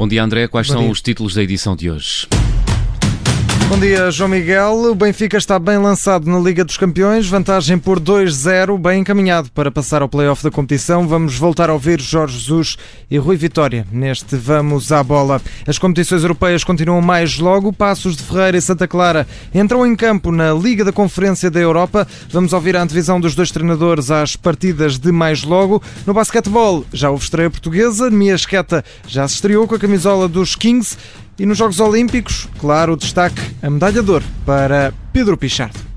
Bom dia, André. Quais Bom são dia. os títulos da edição de hoje? Bom dia, João Miguel. O Benfica está bem lançado na Liga dos Campeões, vantagem por 2-0, bem encaminhado para passar ao play-off da competição. Vamos voltar a ouvir Jorge Jesus e Rui Vitória neste Vamos à Bola. As competições europeias continuam mais logo. Passos de Ferreira e Santa Clara entram em campo na Liga da Conferência da Europa. Vamos ouvir a antevisão dos dois treinadores às partidas de mais logo. No basquetebol, já houve estreia portuguesa. Mia Esqueta já se estreou com a camisola dos Kings e nos Jogos Olímpicos, claro, o destaque, a medalha de ouro para Pedro Pichardo.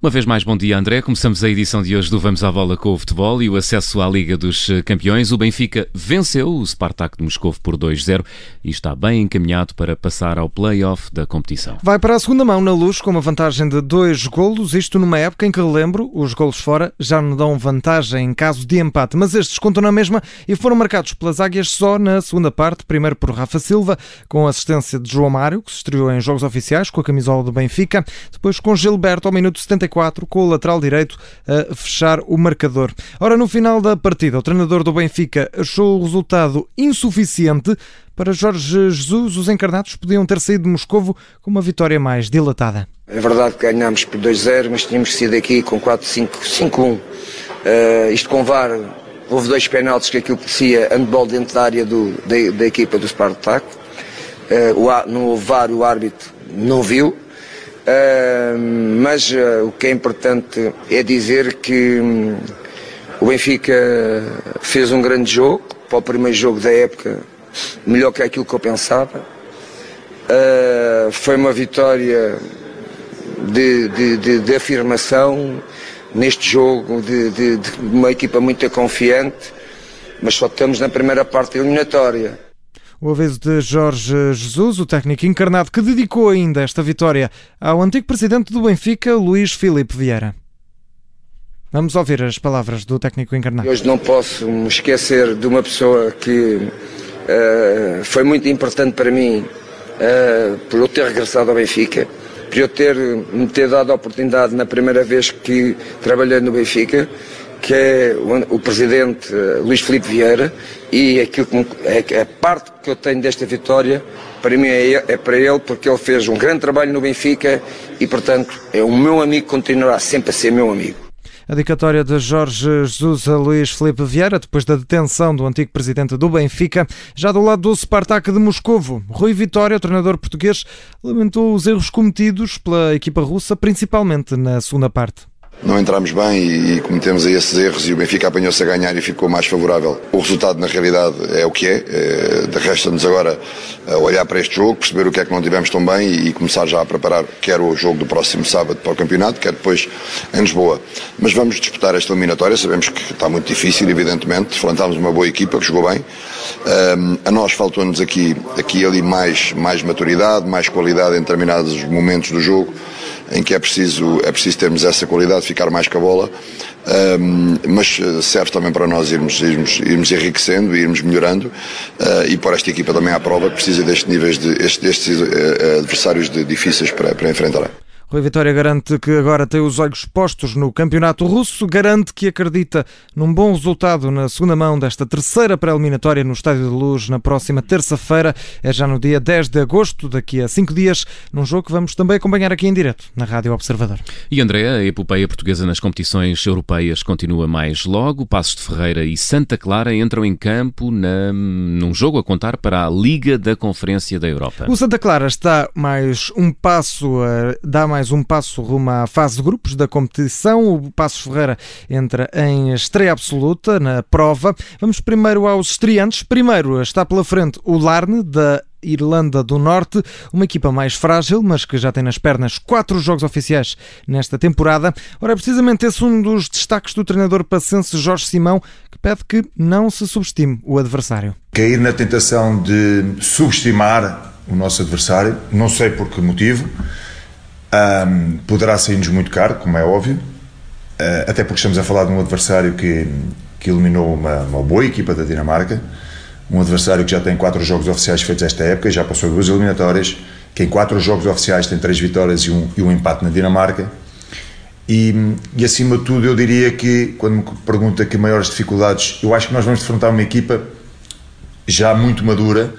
Uma vez mais, bom dia André. Começamos a edição de hoje do Vamos à Bola com o futebol e o acesso à Liga dos Campeões. O Benfica venceu o Spartak de Moscou por 2-0 e está bem encaminhado para passar ao play-off da competição. Vai para a segunda mão na luz com uma vantagem de dois golos, isto numa época em que, lembro, os golos fora já não dão vantagem em caso de empate, mas estes contam na mesma e foram marcados pelas águias só na segunda parte, primeiro por Rafa Silva, com assistência de João Mário, que se estreou em jogos oficiais com a camisola do Benfica, depois com Gilberto ao minuto 74 com o lateral direito a fechar o marcador. Ora, no final da partida, o treinador do Benfica achou o resultado insuficiente. Para Jorge Jesus, os encarnados podiam ter saído de Moscovo com uma vitória mais dilatada. É verdade que ganhámos por 2-0, mas tínhamos sido aqui com 4-5-5-1. Uh, isto com VAR, houve dois penaltis que aquilo parecia handball dentro da área do, da, da equipa do Spartak. Uh, o, no VAR o árbitro não viu, Uh, mas uh, o que é importante é dizer que um, o Benfica fez um grande jogo, para o primeiro jogo da época, melhor que aquilo que eu pensava. Uh, foi uma vitória de, de, de, de afirmação neste jogo, de, uma equipa muito confiante, mas só estamos na primeira parte eliminatória. O aviso de Jorge Jesus, o técnico encarnado que dedicou ainda esta vitória ao antigo presidente do Benfica, Luís Filipe Vieira. Vamos ouvir as palavras do técnico encarnado. Hoje não posso me esquecer de uma pessoa que uh, foi muito importante para mim uh, por eu ter regressado ao Benfica, por eu ter me ter dado a oportunidade na primeira vez que trabalhei no Benfica que é o, presidente uh, Luís Filipe Vieira, e aquilo que, é, a parte que eu tenho desta vitória, para mim é, é, para ele, porque ele fez um grande trabalho no Benfica e, portanto, é o meu amigo, continuará sempre a ser meu amigo. A dedicatória de Jorge Jesus a Luís Filipe Vieira, depois da detenção do antigo presidente do Benfica, já do lado do Spartak de Moscovo. Rui Vitória, treinador português, lamentou os erros cometidos pela equipa russa, principalmente na segunda parte não entramos bem e, e, cometemos esses erros e o Benfica apanhou-se a ganhar e ficou mais favorável. O resultado, na realidade, é o que é. é de resta-nos agora olhar para este jogo, perceber o que é que não tivemos tão bem e, e, começar já a preparar quer o jogo do próximo sábado para o campeonato, quer depois em Lisboa. Mas vamos disputar esta eliminatória, sabemos que está muito difícil, evidentemente. Flantámos uma boa equipa que jogou bem. Um, a nós faltou-nos aqui, aqui ali mais, mais maturidade, mais qualidade em determinados momentos do jogo em que é preciso, é preciso termos essa qualidade, ficar mais com a bola, um, mas eh, serve também para nós irmos, irmos, irmos enriquecendo, irmos melhorando uh, e para esta equipa também à prova que precisa destes níveis, de, estes, destes uh, adversários de, difíceis para, para enfrentar. Rui Vitória garante que agora tem os olhos postos no campeonato russo, garante que acredita num bom resultado na segunda mão desta terceira pré-eliminatória no Estádio de Luz na próxima terça-feira. É já no dia 10 de agosto, daqui a cinco dias, num jogo que vamos também acompanhar aqui em direto na Rádio Observador. E André, a epopeia portuguesa nas competições europeias continua mais logo. Passos de Ferreira e Santa Clara entram em campo na, num jogo a contar para a Liga da Conferência da Europa. O Santa Clara está mais um passo, a, dá mais mais um passo rumo à fase de grupos da competição. O Passos Ferreira entra em estreia absoluta na prova. Vamos primeiro aos estreantes. Primeiro está pela frente o Larne, da Irlanda do Norte, uma equipa mais frágil, mas que já tem nas pernas quatro jogos oficiais nesta temporada. Ora, é precisamente esse um dos destaques do treinador pacense Jorge Simão, que pede que não se subestime o adversário. Cair na tentação de subestimar o nosso adversário, não sei por que motivo, um, poderá sair-nos muito caro, como é óbvio, uh, até porque estamos a falar de um adversário que, que eliminou uma, uma, boa equipa da Dinamarca, um adversário que já tem quatro jogos oficiais feitos esta época, já passou duas eliminatórias, que em quatro jogos oficiais tem três vitórias e um, e um empate na Dinamarca, E, e, acima de tudo, eu diria que, quando me pergunta que maiores dificuldades, eu acho que nós vamos defrontar uma equipa já muito madura,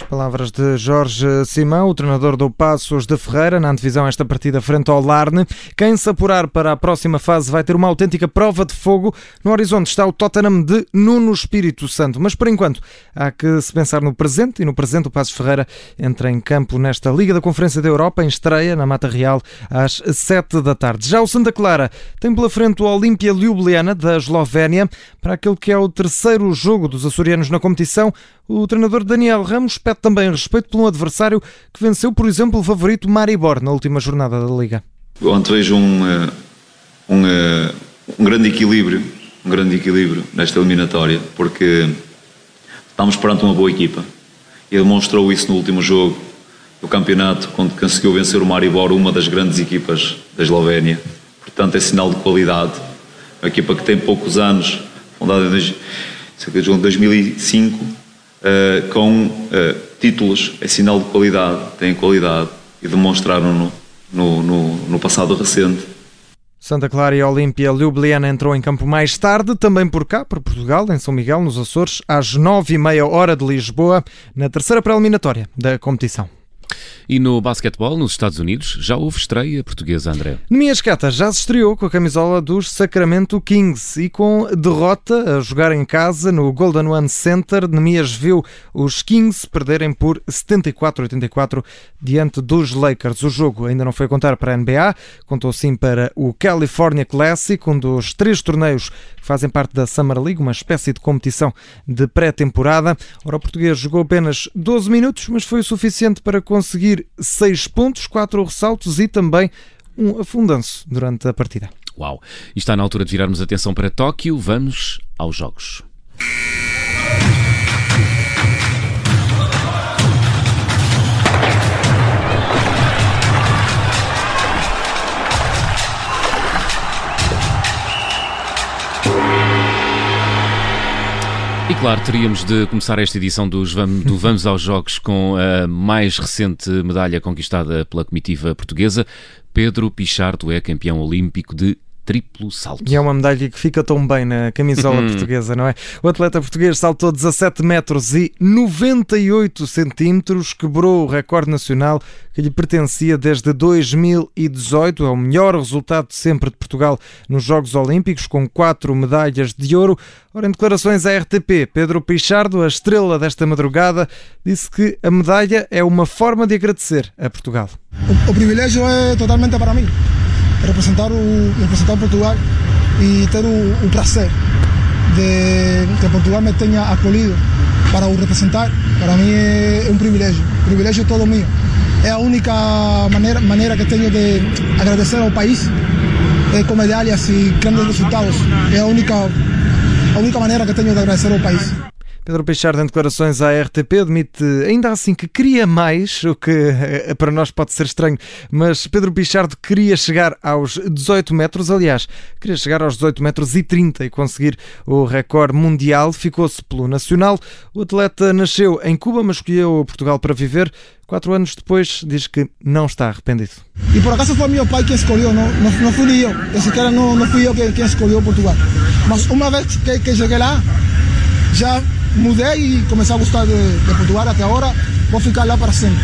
as palavras de Jorge Simão, o treinador do Passos de Ferreira, na antevisão esta partida frente ao Larne. Quem se apurar para a próxima fase vai ter uma autêntica prova de fogo. No horizonte está o Tottenham de Nuno Espírito Santo. Mas por enquanto há que se pensar no presente e no presente o Passos Ferreira entra em campo nesta Liga da Conferência da Europa em estreia na Mata Real às 7 da tarde. Já o Santa Clara tem pela frente o Olímpia Ljubljana da Eslovénia para aquele que é o terceiro jogo dos açorianos na competição. O treinador Daniel Ramos pede também respeito por um adversário que venceu, por exemplo, o favorito Maribor na última jornada da Liga. Ontem vejo um, eh, um, eh, um grande equilíbrio, um grande equilíbrio nesta eliminatória, porque estamos perante uma boa equipa. E demonstrou isso no último jogo do campeonato, quando conseguiu vencer o Maribor, uma das grandes equipas da Eslovénia. Portanto, é sinal de qualidade. Uma equipa que tem poucos anos, fundada em 2005, uh, com uh, títulos, é sinal de qualidade, têm qualidade e demonstraram no, no, no, no passado recente. Santa Clara e Olímpia Ljubljana entrou em campo mais tarde, também por cá, por Portugal, em São Miguel, nos Açores, às nove e meia hora de Lisboa, na terceira pré-eliminatória da competição. E no basquetebol, nos Estados Unidos, já houve estreia portuguesa, André. Nemias Cata já se estreou com a camisola dos Sacramento Kings e com derrota a jogar em casa no Golden One Center. Nemias viu os Kings perderem por 74-84 diante dos Lakers. O jogo ainda não foi contar para a NBA, contou sim para o California Classic, um dos três torneios que fazem parte da Summer League, uma espécie de competição de pré-temporada. Ora, o português jogou apenas 12 minutos, mas foi o suficiente para conseguir 6 pontos, 4 ressaltos e também um afundanço durante a partida. Uau! E está na altura de virarmos atenção para Tóquio. Vamos aos Jogos. E claro, teríamos de começar esta edição dos Vamos, do Vamos aos Jogos com a mais recente medalha conquistada pela comitiva portuguesa. Pedro Pichardo é campeão olímpico de triplo salto. E é uma medalha que fica tão bem na camisola uhum. portuguesa, não é? O atleta português saltou 17 metros e 98 centímetros, quebrou o recorde nacional que lhe pertencia desde 2018. É o melhor resultado sempre de Portugal nos Jogos Olímpicos, com quatro medalhas de ouro. Ora, em declarações à RTP, Pedro Pichardo, a estrela desta madrugada, disse que a medalha é uma forma de agradecer a Portugal. O, o privilégio é totalmente para mim representar, o, Portugal e ter o, o prazer de que Portugal me tenha acolhido para representar, para mim é, um privilégio, privilégio todo meu. É a única maneira, maneira que tenho de agradecer ao país é com medalhas e grandes resultados. É a única, a única maneira que tenho de agradecer ao país. Pedro Peixardo, em declarações à RTP, admite ainda assim que queria mais, o que eh, para nós pode ser estranho, mas Pedro Pichardo queria chegar aos 18 metros, aliás, queria chegar aos 18 metros e 30 e conseguir o recorde mundial, ficou-se pelo nacional. O atleta nasceu em Cuba, mas escolheu Portugal para viver. Quatro anos depois, diz que não está arrependido. E por acaso foi meu pai quem escolheu, não, não, não fui eu. Eu sequer não, não fui eu quem, quem escolheu Portugal. Mas uma vez que, que cheguei lá, já mudei e comecei a gostar de, de Portugal até agora. Vou ficar lá para sempre.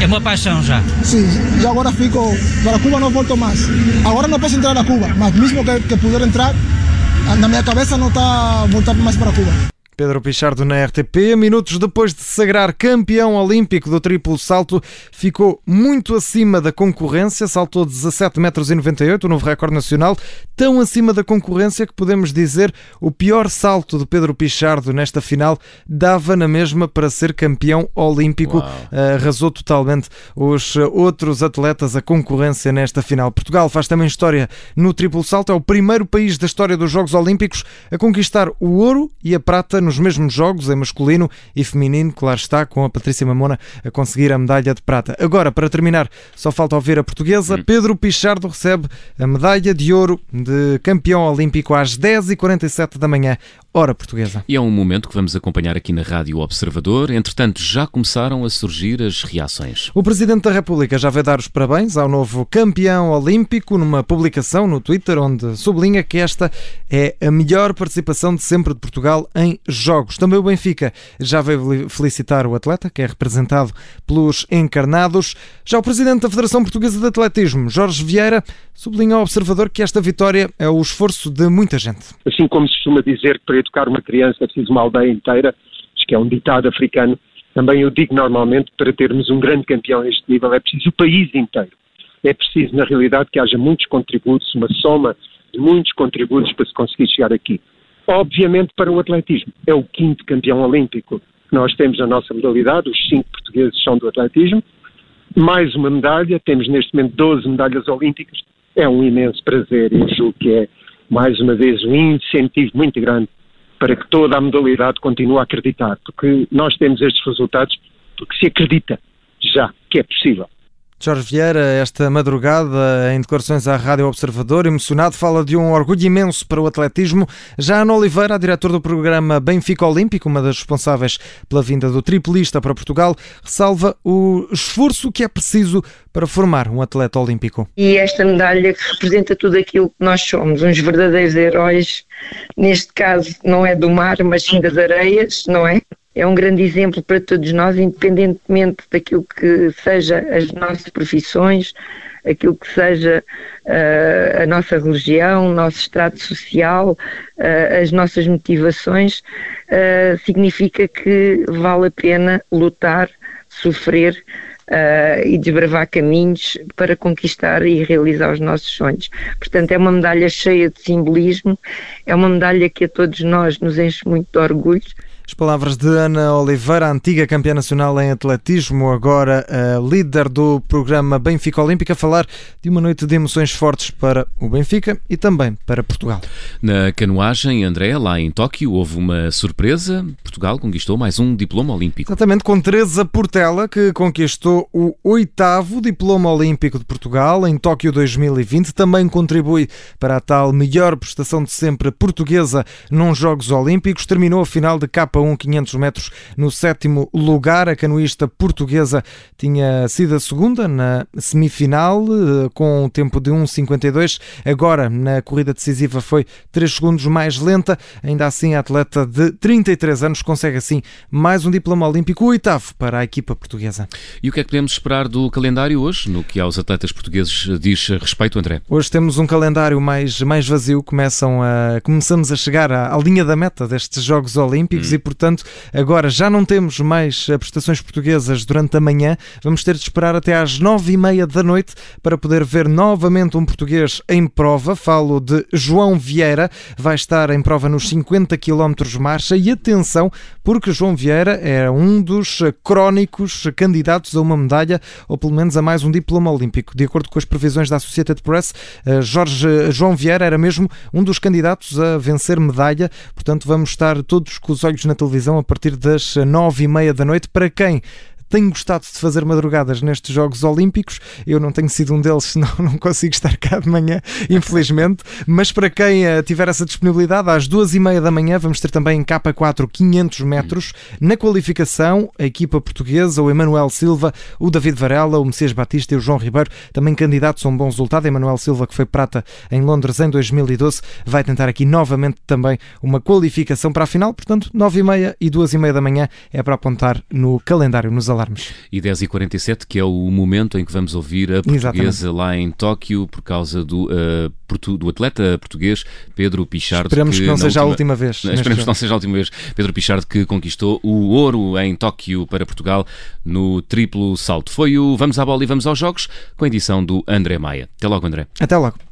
É uma paixão já? Sim, e agora fico. Para Cuba não volto mais. Agora não posso entrar na Cuba, mas mesmo que, que puder entrar, na minha cabeça não está voltar mais para Cuba. Pedro Pichardo na RTP. Minutos depois de se sagrar campeão olímpico do triplo salto, ficou muito acima da concorrência, saltou 17,98 metros, o novo recorde nacional, tão acima da concorrência que podemos dizer o pior salto de Pedro Pichardo nesta final dava na mesma para ser campeão olímpico. Uh, arrasou totalmente os outros atletas, a concorrência nesta final. Portugal faz também história no triplo salto, é o primeiro país da história dos Jogos Olímpicos a conquistar o ouro e a prata nos mesmos jogos, em masculino e feminino, claro está, com a Patrícia Mamona a conseguir a medalha de prata. Agora, para terminar, só falta ouvir a portuguesa. Hum. Pedro Pichardo recebe a medalha de ouro de campeão olímpico às 10h47 da manhã, hora portuguesa. E é um momento que vamos acompanhar aqui na Rádio Observador. Entretanto, já começaram a surgir as reações. O Presidente da República já veio dar os parabéns ao novo campeão olímpico numa publicação no Twitter onde sublinha que esta é a melhor participação de sempre de Portugal em jogos. Também o Benfica já veio felicitar o atleta, que é representado pelos encarnados. Já o Presidente da Federação Portuguesa de Atletismo, Jorge Vieira, sublinha ao observador que esta vitória é o esforço de muita gente. Assim como se costuma dizer educar uma criança é preciso uma aldeia inteira, acho que é um ditado africano, também eu digo normalmente para termos um grande campeão neste nível é preciso o país inteiro. É preciso, na realidade, que haja muitos contributos, uma soma de muitos contributos para se conseguir chegar aqui. Obviamente, para o atletismo, é o quinto campeão olímpico que nós temos na nossa modalidade, os cinco portugueses são do atletismo, mais uma medalha, temos neste momento 12 medalhas olímpicas, é um imenso prazer e julgo que é, mais uma vez, um incentivo muito grande para que toda a modalidade continue a acreditar, porque nós temos estes resultados porque se acredita já que é possível. Jorge Vieira, esta madrugada, em declarações à Rádio Observador, emocionado, fala de um orgulho imenso para o atletismo. Já Ana Oliveira, a diretora do programa Benfica Olímpico, uma das responsáveis pela vinda do triplista para Portugal, ressalva o esforço que é preciso para formar um atleta olímpico. E esta medalha que representa tudo aquilo que nós somos, uns verdadeiros heróis, neste caso não é do mar, mas sim das areias, não é? É um grande exemplo para todos nós, independentemente daquilo que seja as nossas profissões, aquilo que seja uh, a nossa religião, o nosso estrato social, uh, as nossas motivações, uh, significa que vale a pena lutar, sofrer e desbravar caminhos para conquistar e realizar os nossos sonhos. Portanto, é uma medalha cheia de simbolismo, é uma medalha que a todos nós nos enche muito de orgulho. As palavras de Ana Oliveira, antiga campeã nacional em atletismo, agora líder do programa Benfica Olímpica, a falar de uma noite de emoções fortes para o Benfica e também para Portugal. Na canoagem, André, lá em Tóquio, houve uma surpresa. Portugal conquistou mais um diploma olímpico. Exatamente, com Teresa Portela, que conquistou o oitavo diploma olímpico de Portugal em Tóquio 2020. Também contribui para a tal melhor prestação de sempre portuguesa nos Jogos Olímpicos. Terminou a final de K K1 500 metros no sétimo lugar. A canoísta portuguesa tinha sido a segunda na semifinal eh, com um tempo de 1,52. Agora, na corrida decisiva, foi 3 segundos mais lenta. Ainda assim, a atleta de 33 anos consegue assim mais um diploma olímpico, o oitavo para a equipa portuguesa. E o que é que podemos esperar do calendário hoje, no que aos atletas portugueses diz respeito, André? Hoje temos um calendário mais, mais vazio. Começam a, começamos a chegar à, à linha da meta destes Jogos Olímpicos hum. e portanto, agora já não temos mais prestações portuguesas durante a manhã, vamos ter de esperar até às nove e meia da noite para poder ver novamente um português em prova. Falo de João Vieira, vai estar em prova nos 50 km marcha e atenção, porque João Vieira é um dos crónicos candidatos a uma medalha ou pelo menos a mais um diploma olímpico. De acordo com as previsões da Associated Press, eh, Jorge João Vieira era mesmo um dos candidatos a vencer medalha, portanto vamos estar todos com os olhos na televisão a partir das nove e meia da noite. Para quem tenho gostado de fazer madrugadas nestes Jogos Olímpicos. Eu não tenho sido um deles, senão não consigo estar cá de manhã, infelizmente. Mas para quem uh, tiver essa disponibilidade, às duas e meia da manhã vamos ter também em K4 500 metros. Na qualificação, a equipa portuguesa, o Emanuel Silva, o David Varela, o Messias Batista e o João Ribeiro, também candidatos a um bom resultado. Emanuel Silva, que foi prata em Londres em 2012, vai tentar aqui novamente também uma qualificação para a final. Portanto, nove e meia e duas e meia da manhã é para apontar no calendário, nos alarmes alarmes. E 10h47, que é o momento em que vamos ouvir a portuguesa Exatamente. lá em Tóquio por causa do, uh, do atleta português Pedro Pichardo. Esperemos que, que não seja última... a última vez. Esperemos que não seja a última vez. Pedro Pichardo que conquistou o ouro em Tóquio para Portugal no triplo salto. Foi o Vamos à Bola e Vamos aos Jogos com a edição do André Maia. Até logo, André. Até logo.